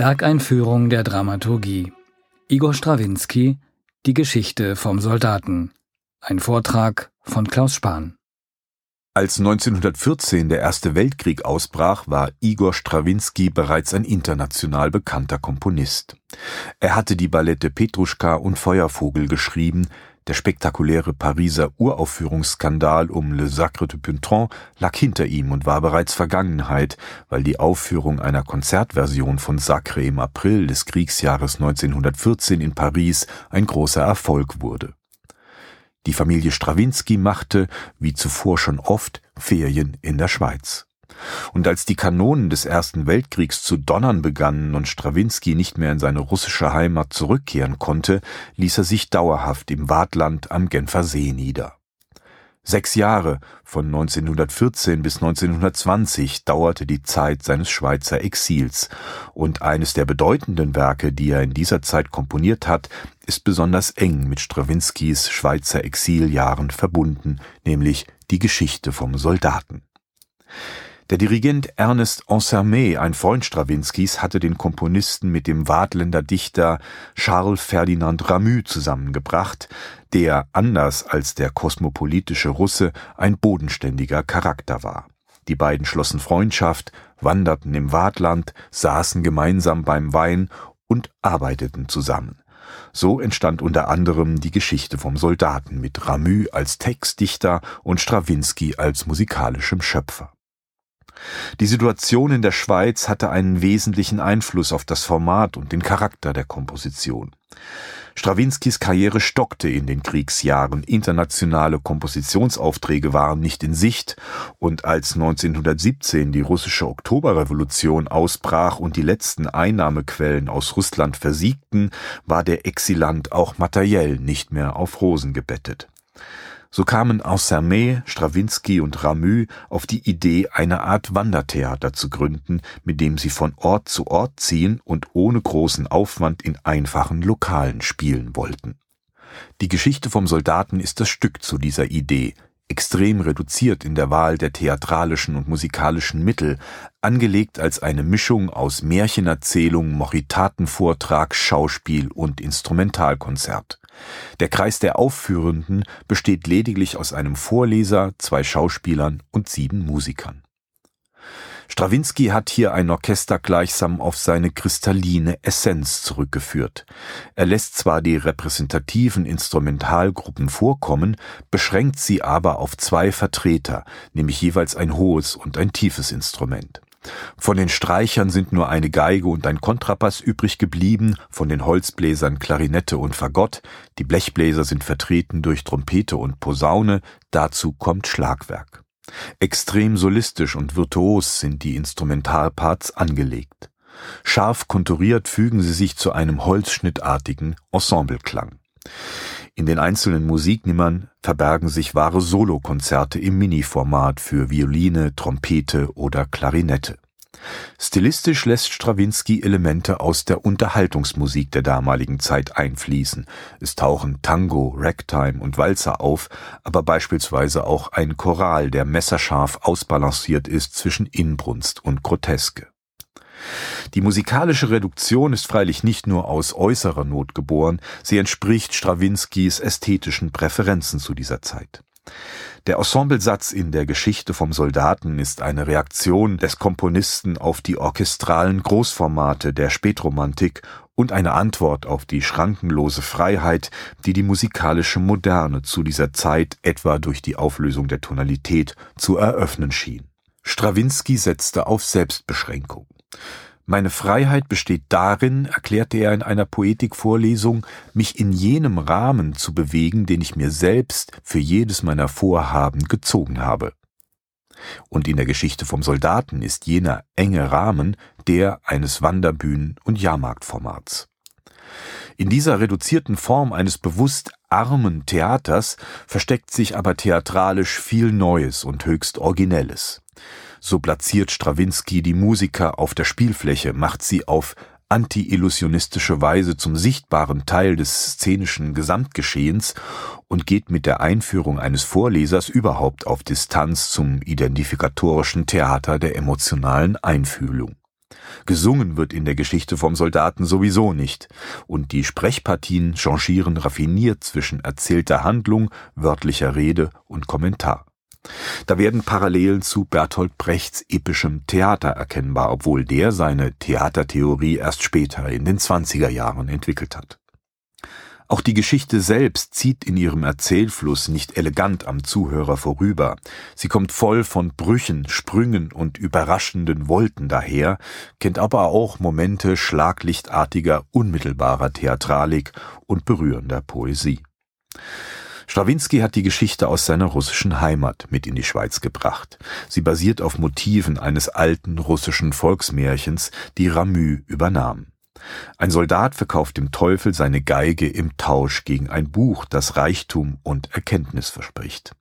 Werkeinführung der Dramaturgie. Igor Strawinski Die Geschichte vom Soldaten. Ein Vortrag von Klaus Spahn. Als 1914 der Erste Weltkrieg ausbrach, war Igor Strawinski bereits ein international bekannter Komponist. Er hatte die Ballette Petruschka und Feuervogel geschrieben, der spektakuläre Pariser Uraufführungsskandal um Le Sacre de Pintron lag hinter ihm und war bereits Vergangenheit, weil die Aufführung einer Konzertversion von Sacre im April des Kriegsjahres 1914 in Paris ein großer Erfolg wurde. Die Familie Strawinski machte, wie zuvor schon oft, Ferien in der Schweiz. Und als die Kanonen des Ersten Weltkriegs zu donnern begannen und Strawinski nicht mehr in seine russische Heimat zurückkehren konnte, ließ er sich dauerhaft im Wartland am Genfer See nieder. Sechs Jahre, von 1914 bis 1920, dauerte die Zeit seines Schweizer Exils, und eines der bedeutenden Werke, die er in dieser Zeit komponiert hat, ist besonders eng mit Strawinskys Schweizer Exiljahren verbunden, nämlich die Geschichte vom Soldaten. Der Dirigent Ernest Ansermet, ein Freund Strawinskys, hatte den Komponisten mit dem Wadländer Dichter Charles Ferdinand Ramu zusammengebracht, der, anders als der kosmopolitische Russe, ein bodenständiger Charakter war. Die beiden schlossen Freundschaft, wanderten im Wadland, saßen gemeinsam beim Wein und arbeiteten zusammen. So entstand unter anderem die Geschichte vom Soldaten mit Ramu als Textdichter und Strawinski als musikalischem Schöpfer. Die Situation in der Schweiz hatte einen wesentlichen Einfluss auf das Format und den Charakter der Komposition. Strawinskys Karriere stockte in den Kriegsjahren, internationale Kompositionsaufträge waren nicht in Sicht, und als 1917 die russische Oktoberrevolution ausbrach und die letzten Einnahmequellen aus Russland versiegten, war der Exilant auch materiell nicht mehr auf Rosen gebettet. So kamen Ansermet, Strawinski und Ramu auf die Idee, eine Art Wandertheater zu gründen, mit dem sie von Ort zu Ort ziehen und ohne großen Aufwand in einfachen Lokalen spielen wollten. Die Geschichte vom Soldaten ist das Stück zu dieser Idee, extrem reduziert in der Wahl der theatralischen und musikalischen Mittel, angelegt als eine Mischung aus Märchenerzählung, Moritatenvortrag, Schauspiel und Instrumentalkonzert. Der Kreis der Aufführenden besteht lediglich aus einem Vorleser, zwei Schauspielern und sieben Musikern. Strawinski hat hier ein Orchester gleichsam auf seine kristalline Essenz zurückgeführt. Er lässt zwar die repräsentativen Instrumentalgruppen vorkommen, beschränkt sie aber auf zwei Vertreter, nämlich jeweils ein hohes und ein tiefes Instrument. Von den Streichern sind nur eine Geige und ein Kontrabass übrig geblieben, von den Holzbläsern Klarinette und Fagott, die Blechbläser sind vertreten durch Trompete und Posaune, dazu kommt Schlagwerk. Extrem solistisch und virtuos sind die Instrumentalparts angelegt. Scharf konturiert fügen sie sich zu einem holzschnittartigen Ensembleklang. In den einzelnen Musiknimmern verbergen sich wahre Solokonzerte im Mini-Format für Violine, Trompete oder Klarinette. Stilistisch lässt Strawinski Elemente aus der Unterhaltungsmusik der damaligen Zeit einfließen. Es tauchen Tango, Ragtime und Walzer auf, aber beispielsweise auch ein Choral, der messerscharf ausbalanciert ist zwischen Inbrunst und Groteske. Die musikalische Reduktion ist freilich nicht nur aus äußerer Not geboren, sie entspricht Strawinskys ästhetischen Präferenzen zu dieser Zeit. Der Ensemblesatz in der Geschichte vom Soldaten ist eine Reaktion des Komponisten auf die orchestralen Großformate der Spätromantik und eine Antwort auf die schrankenlose Freiheit, die die musikalische Moderne zu dieser Zeit etwa durch die Auflösung der Tonalität zu eröffnen schien. Strawinski setzte auf Selbstbeschränkung. Meine Freiheit besteht darin, erklärte er in einer Poetikvorlesung, mich in jenem Rahmen zu bewegen, den ich mir selbst für jedes meiner Vorhaben gezogen habe. Und in der Geschichte vom Soldaten ist jener enge Rahmen der eines Wanderbühnen- und Jahrmarktformats. In dieser reduzierten Form eines bewusst armen Theaters versteckt sich aber theatralisch viel Neues und höchst Originelles. So platziert Strawinski die Musiker auf der Spielfläche, macht sie auf anti-illusionistische Weise zum sichtbaren Teil des szenischen Gesamtgeschehens und geht mit der Einführung eines Vorlesers überhaupt auf Distanz zum identifikatorischen Theater der emotionalen Einfühlung. Gesungen wird in der Geschichte vom Soldaten sowieso nicht. Und die Sprechpartien changieren raffiniert zwischen erzählter Handlung, wörtlicher Rede und Kommentar. Da werden Parallelen zu Bertolt Brechts epischem Theater erkennbar, obwohl der seine Theatertheorie erst später in den 20er Jahren entwickelt hat. Auch die Geschichte selbst zieht in ihrem Erzählfluss nicht elegant am Zuhörer vorüber. Sie kommt voll von Brüchen, Sprüngen und überraschenden Wolken daher, kennt aber auch Momente schlaglichtartiger, unmittelbarer Theatralik und berührender Poesie. Strawinski hat die Geschichte aus seiner russischen Heimat mit in die Schweiz gebracht. Sie basiert auf Motiven eines alten russischen Volksmärchens, die Ramü übernahm. Ein Soldat verkauft dem Teufel seine Geige im Tausch gegen ein Buch, das Reichtum und Erkenntnis verspricht.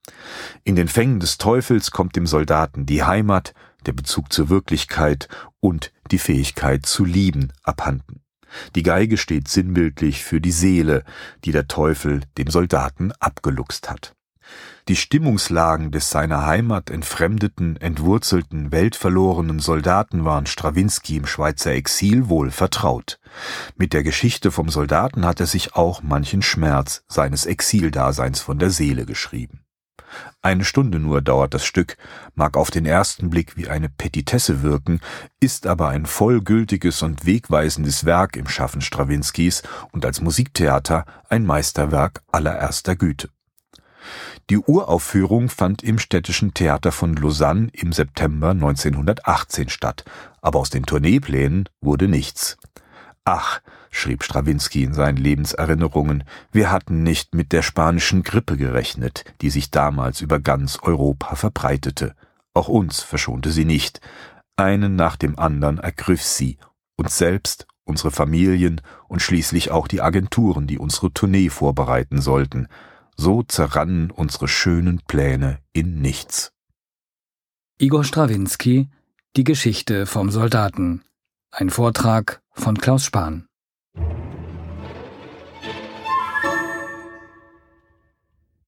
In den Fängen des Teufels kommt dem Soldaten die Heimat, der Bezug zur Wirklichkeit und die Fähigkeit zu lieben abhanden. Die Geige steht sinnbildlich für die Seele, die der Teufel dem Soldaten abgeluchst hat. Die Stimmungslagen des seiner Heimat entfremdeten, entwurzelten, weltverlorenen Soldaten waren Strawinski im Schweizer Exil wohl vertraut. Mit der Geschichte vom Soldaten hat er sich auch manchen Schmerz seines Exildaseins von der Seele geschrieben. Eine Stunde nur dauert das Stück, mag auf den ersten Blick wie eine Petitesse wirken, ist aber ein vollgültiges und wegweisendes Werk im Schaffen Strawinskys und als Musiktheater ein Meisterwerk allererster Güte. Die Uraufführung fand im Städtischen Theater von Lausanne im September 1918 statt, aber aus den Tourneeplänen wurde nichts. Ach, schrieb Strawinski in seinen Lebenserinnerungen, wir hatten nicht mit der spanischen Grippe gerechnet, die sich damals über ganz Europa verbreitete. Auch uns verschonte sie nicht. Einen nach dem anderen ergriff sie, uns selbst, unsere Familien und schließlich auch die Agenturen, die unsere Tournee vorbereiten sollten so zerrannen unsere schönen Pläne in nichts. Igor Strawinski Die Geschichte vom Soldaten. Ein Vortrag von Klaus Spahn.